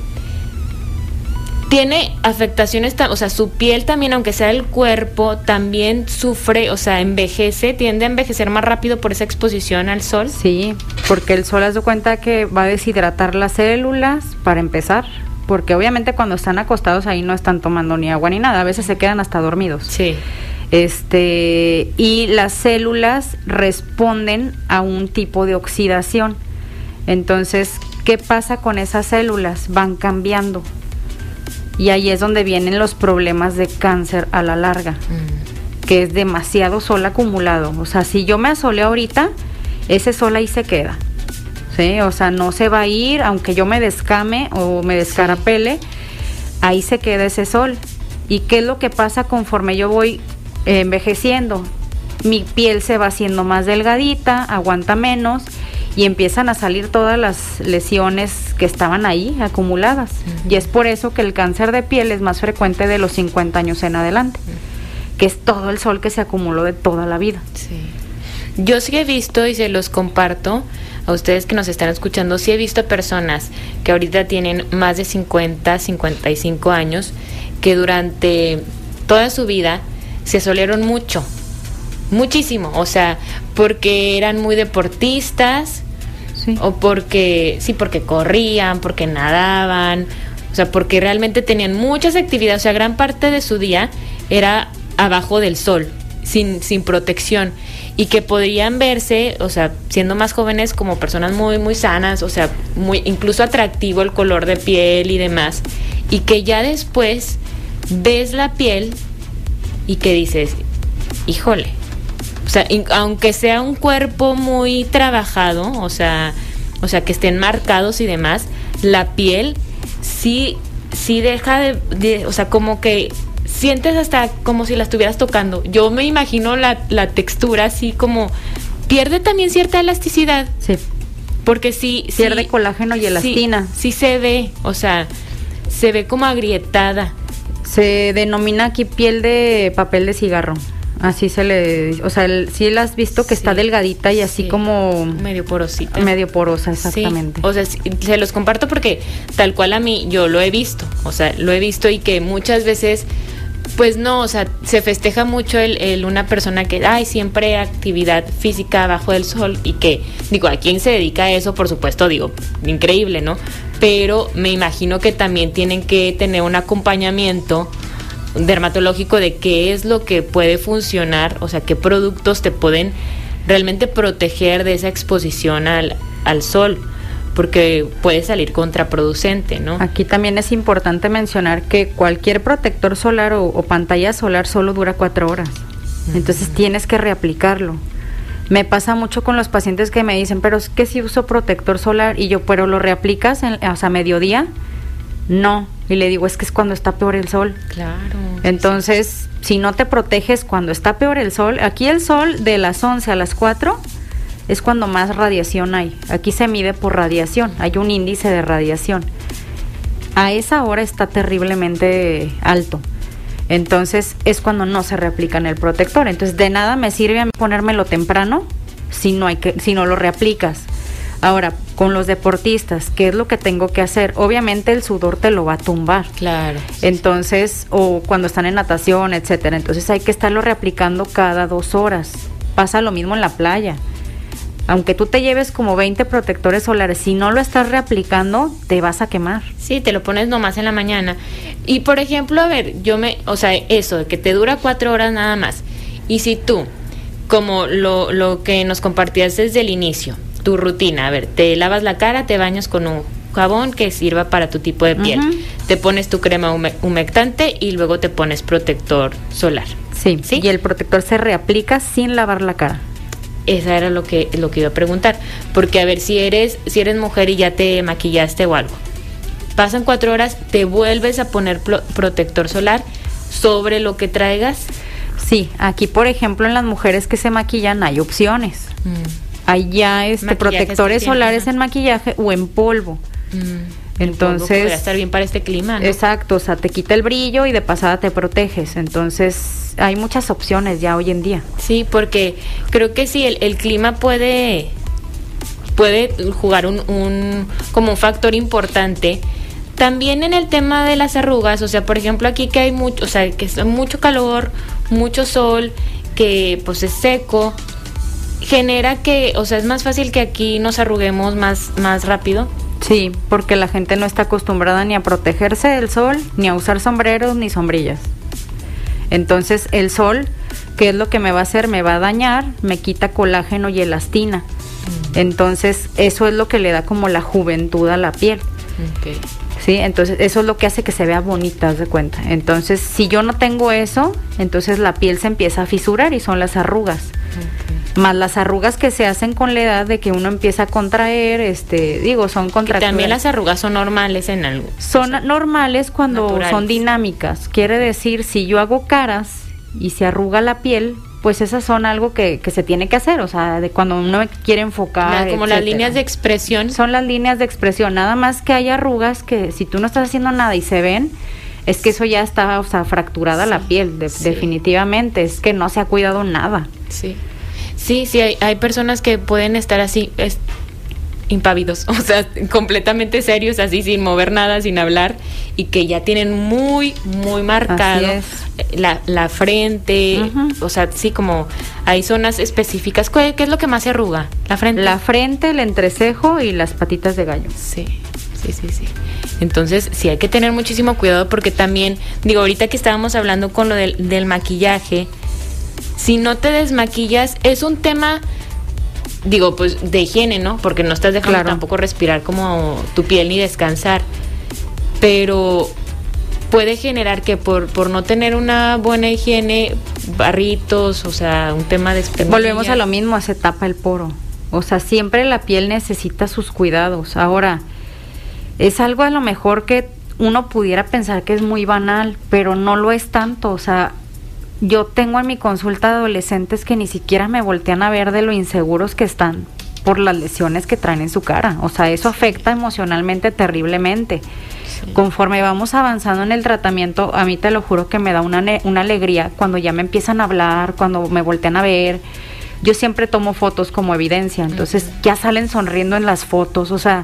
tiene afectaciones, o sea, su piel también, aunque sea el cuerpo, también sufre, o sea, envejece, tiende a envejecer más rápido por esa exposición al sol. Sí, porque el sol, has de cuenta que va a deshidratar las células, para empezar, porque obviamente cuando están acostados ahí no están tomando ni agua ni nada, a veces se quedan hasta dormidos. Sí. Este, y las células responden a un tipo de oxidación. Entonces, ¿qué pasa con esas células? Van cambiando y ahí es donde vienen los problemas de cáncer a la larga, mm. que es demasiado sol acumulado. O sea, si yo me asole ahorita, ese sol ahí se queda. ¿sí? O sea, no se va a ir, aunque yo me descame o me descarapele, ahí se queda ese sol. ¿Y qué es lo que pasa conforme yo voy envejeciendo? Mi piel se va haciendo más delgadita, aguanta menos y empiezan a salir todas las lesiones que estaban ahí acumuladas. Y es por eso que el cáncer de piel es más frecuente de los 50 años en adelante, que es todo el sol que se acumuló de toda la vida. Sí. Yo sí he visto y se los comparto a ustedes que nos están escuchando, sí he visto personas que ahorita tienen más de 50, 55 años, que durante toda su vida se solieron mucho, muchísimo, o sea, porque eran muy deportistas, o porque, sí, porque corrían, porque nadaban, o sea, porque realmente tenían muchas actividades, o sea, gran parte de su día era abajo del sol, sin, sin protección, y que podrían verse, o sea, siendo más jóvenes como personas muy, muy sanas, o sea, muy, incluso atractivo el color de piel y demás, y que ya después ves la piel y que dices, híjole, sea, aunque sea un cuerpo muy trabajado, o sea, o sea, que estén marcados y demás, la piel sí, sí deja de, o sea, como que sientes hasta como si la estuvieras tocando. Yo me imagino la, la textura así como pierde también cierta elasticidad. Sí. Porque sí. Pierde colágeno y elastina. Sí, sí se ve, o sea, se ve como agrietada. Se denomina aquí piel de papel de cigarro. Así se le, o sea, sí la has visto que está delgadita y así como medio porosita. Medio porosa, exactamente. O sea, se los comparto porque tal cual a mí yo lo he visto, o sea, lo he visto y que muchas veces pues no, o sea, se festeja mucho el, una persona que, ay, siempre actividad física bajo el sol y que, digo, a quién se dedica a eso, por supuesto, digo, increíble, ¿no? Pero me imagino que también tienen que tener un acompañamiento dermatológico de qué es lo que puede funcionar, o sea, qué productos te pueden realmente proteger de esa exposición al, al sol porque puede salir contraproducente, ¿no? Aquí también es importante mencionar que cualquier protector solar o, pantalla solar solo dura cuatro horas. Entonces tienes que reaplicarlo. Me pasa mucho con los pacientes que me dicen, pero es que si uso protector solar y yo, pero lo reaplicas en, o sea, mediodía, no. Y le digo, es que es cuando está peor el sol. Claro. Entonces, si no te proteges cuando está peor el sol, aquí el sol de las 11 a las 4 es cuando más radiación hay. Aquí se mide por radiación, hay un índice de radiación. A esa hora está terriblemente alto. Entonces es cuando no se reaplica en el protector. Entonces de nada me sirve a mí ponérmelo temprano si no, hay que, si no lo reaplicas. Ahora, con los deportistas, ¿qué es lo que tengo que hacer? Obviamente el sudor te lo va a tumbar. Claro. Entonces, o cuando están en natación, etcétera. Entonces hay que estarlo reaplicando cada dos horas. Pasa lo mismo en la playa. aunque tú te lleves como 20 protectores solares, si no lo estás reaplicando, te vas a quemar. Sí, te lo pones nomás en la mañana. Y por ejemplo, a ver, yo me, o sea, eso, que te dura cuatro horas nada más. Y si tú, como lo, lo que nos compartías desde el inicio, tu rutina, a ver, te lavas la cara, te bañas con un jabón que sirva para tu tipo de piel. Te pones tu crema humectante y luego te pones protector solar. Sí, sí, y el protector se reaplica sin lavar la cara. Esa era lo que lo que iba a preguntar, porque a ver si eres si eres mujer y ya te maquillaste o algo. Pasan cuatro horas, te vuelves a poner protector solar sobre lo que traigas. Sí, aquí por ejemplo en las mujeres que se maquillan hay opciones. Mm. Hay ya este protectores solares en maquillaje o en polvo. Mm, Entonces, estar bien para este clima, ¿no? Exacto, o sea, te quita el brillo y de pasada te proteges. Entonces, hay muchas opciones ya hoy en día. Sí, porque creo que sí, el, clima puede puede jugar un, un como un factor importante también en el tema de las arrugas, o sea, por ejemplo, aquí que hay mucho, o sea, que es mucho calor, mucho sol, que pues es seco, genera que, o sea, es más fácil que aquí nos arruguemos más más rápido. Sí, porque la gente no está acostumbrada ni a protegerse del sol, ni a usar sombreros ni sombrillas. Entonces el sol, ¿qué es lo que me va a hacer? Me va a dañar, me quita colágeno y elastina. Mm. Entonces eso es lo que le da como la juventud a la piel. Sí, entonces eso es lo que hace que se vea bonita, de cuenta. Entonces, si yo no tengo eso, entonces la piel se empieza a fisurar y son las arrugas más las arrugas que se hacen con la edad de que uno empieza a contraer, este, digo, son contracturas. También las arrugas son normales en algo. Son normales cuando son dinámicas. Quiere decir, si yo hago caras y se arruga la piel, pues esas son algo que, que se tiene que hacer, o sea, de cuando uno quiere enfocar. como las líneas de expresión. Son las líneas de expresión, nada más que hay arrugas que si tú no estás haciendo nada y se ven, es que eso ya está, o sea, fracturada la piel, definitivamente, es que no se ha cuidado nada. Sí. Sí, sí, hay, hay personas que pueden estar así, es, impávidos, o sea, completamente serios, así sin mover nada, sin hablar, y que ya tienen muy, muy marcado la, la, frente, o sea, sí, como hay zonas específicas. ¿Qué, es lo que más se arruga? La frente. La frente, el entrecejo y las patitas de gallo. Sí. Sí, sí, sí. Entonces, sí hay que tener muchísimo cuidado porque también, digo, ahorita que estábamos hablando con lo del, del maquillaje, si no te desmaquillas, es un tema, digo, pues de higiene, ¿no? Porque no estás dejando tampoco respirar como tu piel ni descansar. Pero puede generar que por, por no tener una buena higiene, barritos, o sea, un tema de Volvemos a lo mismo, se tapa el poro. O sea, siempre la piel necesita sus cuidados. Ahora, es algo a lo mejor que uno pudiera pensar que es muy banal, pero no lo es tanto. O sea, yo tengo en mi consulta adolescentes que ni siquiera me voltean a ver de lo inseguros que están por las lesiones que traen en su cara. O sea, eso afecta emocionalmente terriblemente. Conforme vamos avanzando en el tratamiento, a mí te lo juro que me da una, una alegría cuando ya me empiezan a hablar, cuando me voltean a ver. Yo siempre tomo fotos como evidencia, entonces ya salen sonriendo en las fotos, o sea,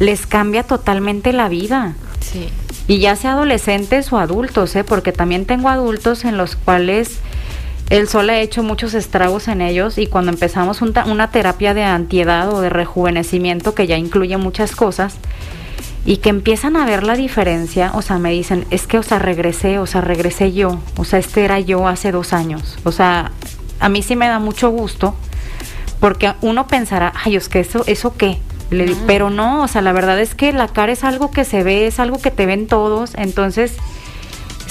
les cambia totalmente la vida. Sí. Y ya sea adolescentes o adultos, ¿eh? porque también tengo adultos en los cuales el sol ha hecho muchos estragos en ellos y cuando empezamos una terapia de antiedad o de rejuvenecimiento que ya incluye muchas cosas y que empiezan a ver la diferencia, o sea, me dicen, es que, o sea, regresé, o sea, regresé yo, o sea, este era yo hace dos años, o sea, a mí sí me da mucho gusto porque uno pensará, ay, es que eso, eso qué, pero no, o sea, la verdad es que la cara es algo que se ve, es algo que te ven todos, entonces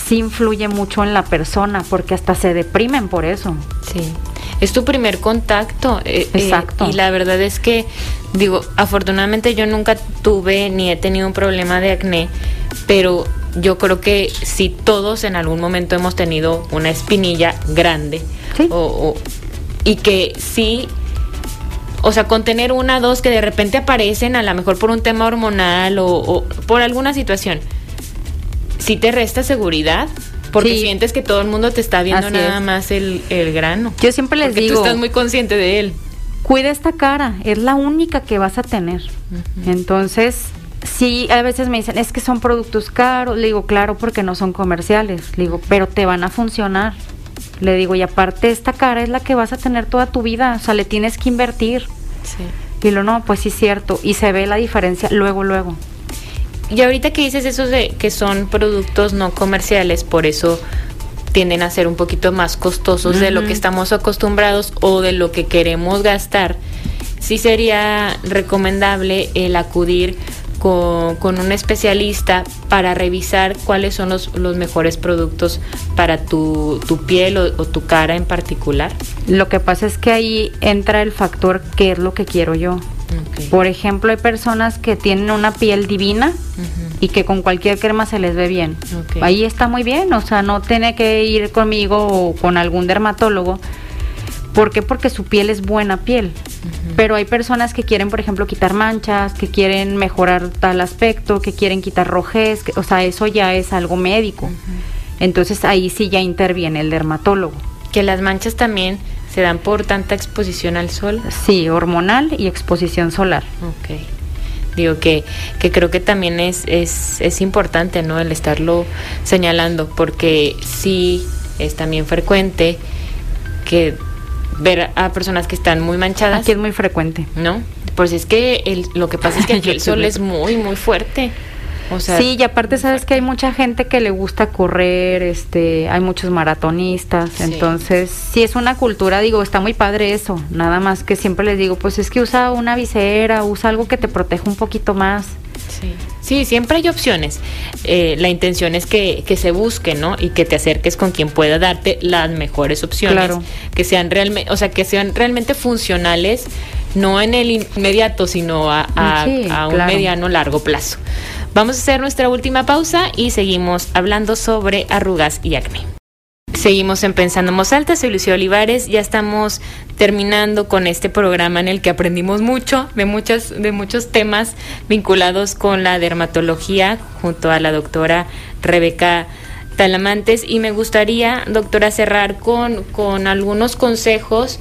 sí influye mucho en la persona, porque hasta se deprimen por eso. Sí. Es tu primer contacto. Eh, eh, Exacto. y la verdad es que, digo, afortunadamente yo nunca tuve ni he tenido un problema de acné, pero yo creo que si todos en algún momento hemos tenido una espinilla grande, o, y que sí o sea, con tener una, dos que de repente aparecen, a lo mejor por un tema hormonal o, por alguna situación, sí te resta seguridad. Porque sientes que todo el mundo te está viendo nada más el, grano. Yo siempre les digo. Tú estás muy consciente de él. Cuida esta cara, es la única que vas a tener. Entonces, sí, a veces me dicen, es que son productos caros. Le digo, claro, porque no son comerciales. Le digo, pero te van a funcionar. Le digo, y aparte esta cara es la que vas a tener toda tu vida, o sea, le tienes que invertir. Y lo no, pues sí es cierto. Y se ve la diferencia luego, luego. Y ahorita que dices eso de que son productos no comerciales, por eso tienden a ser un poquito más costosos de lo que estamos acostumbrados o de lo que queremos gastar, sí sería recomendable el acudir con, un especialista para revisar cuáles son los, mejores productos para tu, piel o, tu cara en particular. Lo que pasa es que ahí entra el factor qué es lo que quiero yo. Por ejemplo, hay personas que tienen una piel divina y que con cualquier crema se les ve bien. Ahí está muy bien, o sea, no tiene que ir conmigo o con algún dermatólogo. ¿Por qué? Porque su piel es buena piel. Pero hay personas que quieren, por ejemplo, quitar manchas, que quieren mejorar tal aspecto, que quieren quitar rojez, o sea, eso ya es algo médico. Entonces ahí sí ya interviene el dermatólogo. Que las manchas también se dan por tanta exposición al sol. Sí, hormonal y exposición solar. Ok. Digo que, que creo que también es, es, es importante, ¿no? El estarlo señalando, porque sí es también frecuente que ver a personas que están muy manchadas. Aquí es muy frecuente. ¿No? Pues es que el, lo que pasa es que aquí el sol es muy, muy fuerte. O sea, sí, y aparte sabes que hay mucha gente que le gusta correr, este, hay muchos maratonistas, entonces sí es una cultura, digo, está muy padre eso, nada más que siempre les digo, pues es que usa una visera, usa algo que te proteja un poquito más. Sí. Sí, siempre hay opciones. Eh, la intención es que, se busque, ¿no? Y que te acerques con quien pueda darte las mejores opciones. Claro. Que sean realmente, o sea, que sean realmente funcionales, no en el inmediato, sino a, a, un mediano largo plazo. Vamos a hacer nuestra última pausa y seguimos hablando sobre arrugas y acné. Seguimos en Pensando en Alta, soy Lucía Olivares, ya estamos terminando con este programa en el que aprendimos mucho de, muchas, de muchos temas vinculados con la dermatología junto a la doctora Rebeca Talamantes. Y me gustaría, doctora, cerrar con, con algunos consejos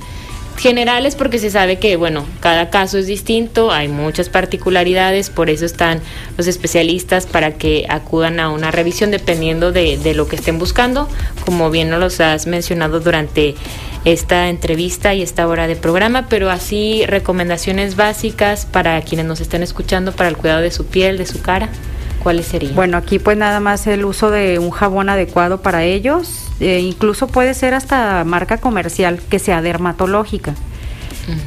generales porque se sabe que, bueno, cada caso es distinto, hay muchas particularidades, por eso están los especialistas para que acudan a una revisión dependiendo de, de lo que estén buscando, como bien nos los has mencionado durante esta entrevista y esta hora de programa, pero así recomendaciones básicas para quienes nos estén escuchando para el cuidado de su piel, de su cara. ¿Cuáles serían? Bueno, aquí pues nada más el uso de un jabón adecuado para ellos, eh, incluso puede ser hasta marca comercial que sea dermatológica.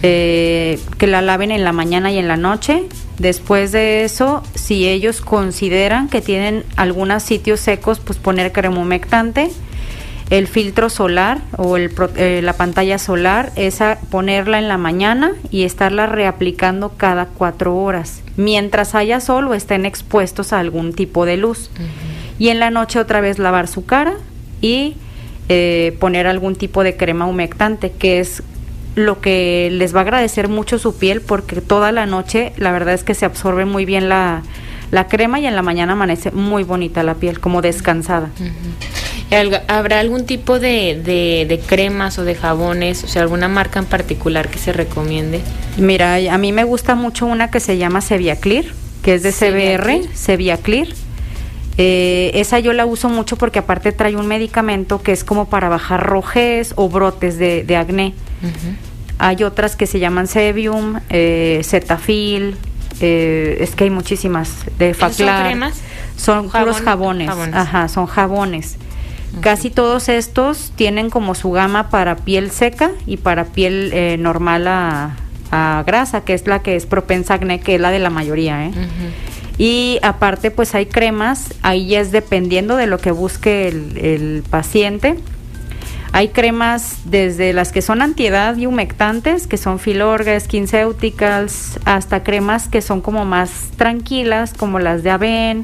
Eh, que la laven en la mañana y en la noche. Después de eso, si ellos consideran que tienen algunos sitios secos, pues poner crema humectante. El filtro solar o el, eh, la pantalla solar, esa ponerla en la mañana y estarla reaplicando cada cuatro horas, mientras haya sol o estén expuestos a algún tipo de luz. Y en la noche otra vez lavar su cara, y eh, poner algún tipo de crema humectante, que es lo que les va a agradecer mucho su piel porque toda la noche la verdad es que se absorbe muy bien la, crema y en la mañana amanece muy bonita la piel, como descansada. ¿Habrá algún tipo de, de, cremas o de jabones, o sea, alguna marca en particular que se recomiende? Mira, a mí me gusta mucho una que se llama Sevia Clear, que es de CBR, Sevia Clear eh, esa yo la uso mucho porque aparte trae un medicamento que es como para bajar rojez o brotes de, acné. Hay otras que se llaman Sevium, eh, Cetafil, eh, es que hay muchísimas de Faclar. ¿Son cremas? Son puros jabones. Ajá, son jabones. Casi todos estos tienen como su gama para piel seca y para piel eh, normal a, grasa, que es la que es propensa a acné, que es la de la mayoría. ¿eh? Y aparte, pues hay cremas, ahí es dependiendo de lo que busque el, paciente. Hay cremas desde las que son antiedad y humectantes, que son Filorga, SkinCeuticals, hasta cremas que son como más tranquilas, como las de Aven,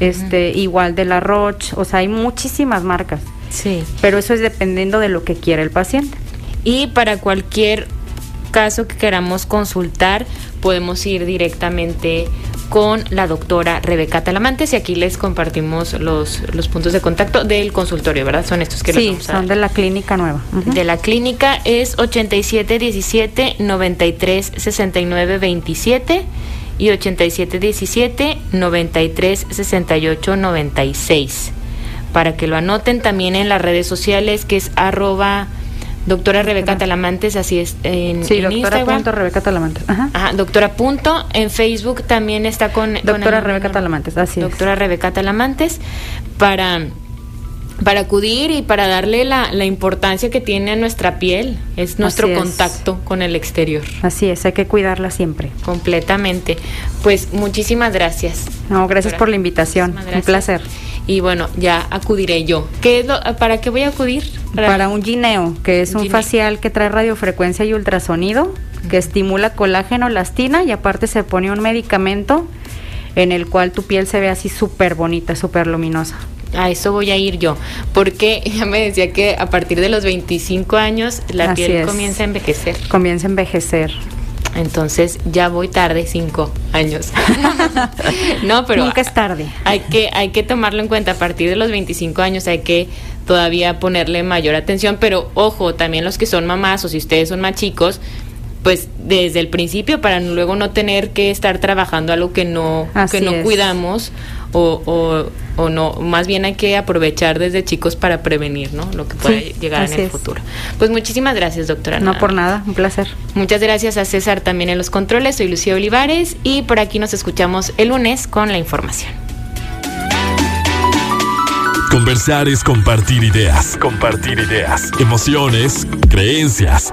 este, igual de la Roche, o sea, hay muchísimas marcas. Sí. Pero eso es dependiendo de lo que quiera el paciente. Y para cualquier caso que queramos consultar, podemos ir directamente con la doctora Rebeca Talamantes y aquí les compartimos los, los puntos de contacto del consultorio, ¿verdad? Son estos que sí, son de la clínica nueva. De la clínica es 8717 93 69 27 y 8717 93 68 96 para que lo anoten también en las redes sociales que es arroba Doctora Rebeca Talamantes, así es en, sí, doctora Punto Rebeca Talamantes. Ajá. doctora punto. En Facebook también está con... Doctora Rebeca Talamantes, así Doctora Rebeca Talamantes, para para acudir y para darle la, la, importancia que tiene a nuestra piel. Es nuestro contacto con el exterior. Así es, hay que cuidarla siempre. Completamente. Pues muchísimas gracias. No, gracias por la invitación. Un placer. Y bueno, ya acudiré yo. ¿Qué es lo, ¿Para qué voy a acudir? Para, un gineo, que es un, facial que trae radiofrecuencia y ultrasonido, que estimula colágeno, elastina y aparte se pone un medicamento en el cual tu piel se ve así súper bonita, súper luminosa a eso voy a ir yo, porque ya me decía que a partir de los 25 años la piel comienza a envejecer. Comienza a envejecer. Entonces ya voy tarde cinco años. no, pero nunca es tarde. Hay que hay que tomarlo en cuenta. A partir de los 25 años hay que todavía ponerle mayor atención. Pero ojo, también los que son mamás o si ustedes son más chicos, pues desde el principio para luego no tener que estar trabajando algo que no que no cuidamos o, o, no, más bien hay que aprovechar desde chicos para prevenir, ¿no? Lo que puede llegar en el futuro. Pues muchísimas gracias, doctora. No por nada, un placer. Muchas gracias a César también en los controles. Soy Lucía Olivares y por aquí nos escuchamos el lunes con la información. Conversar es compartir ideas, compartir ideas, emociones, creencias.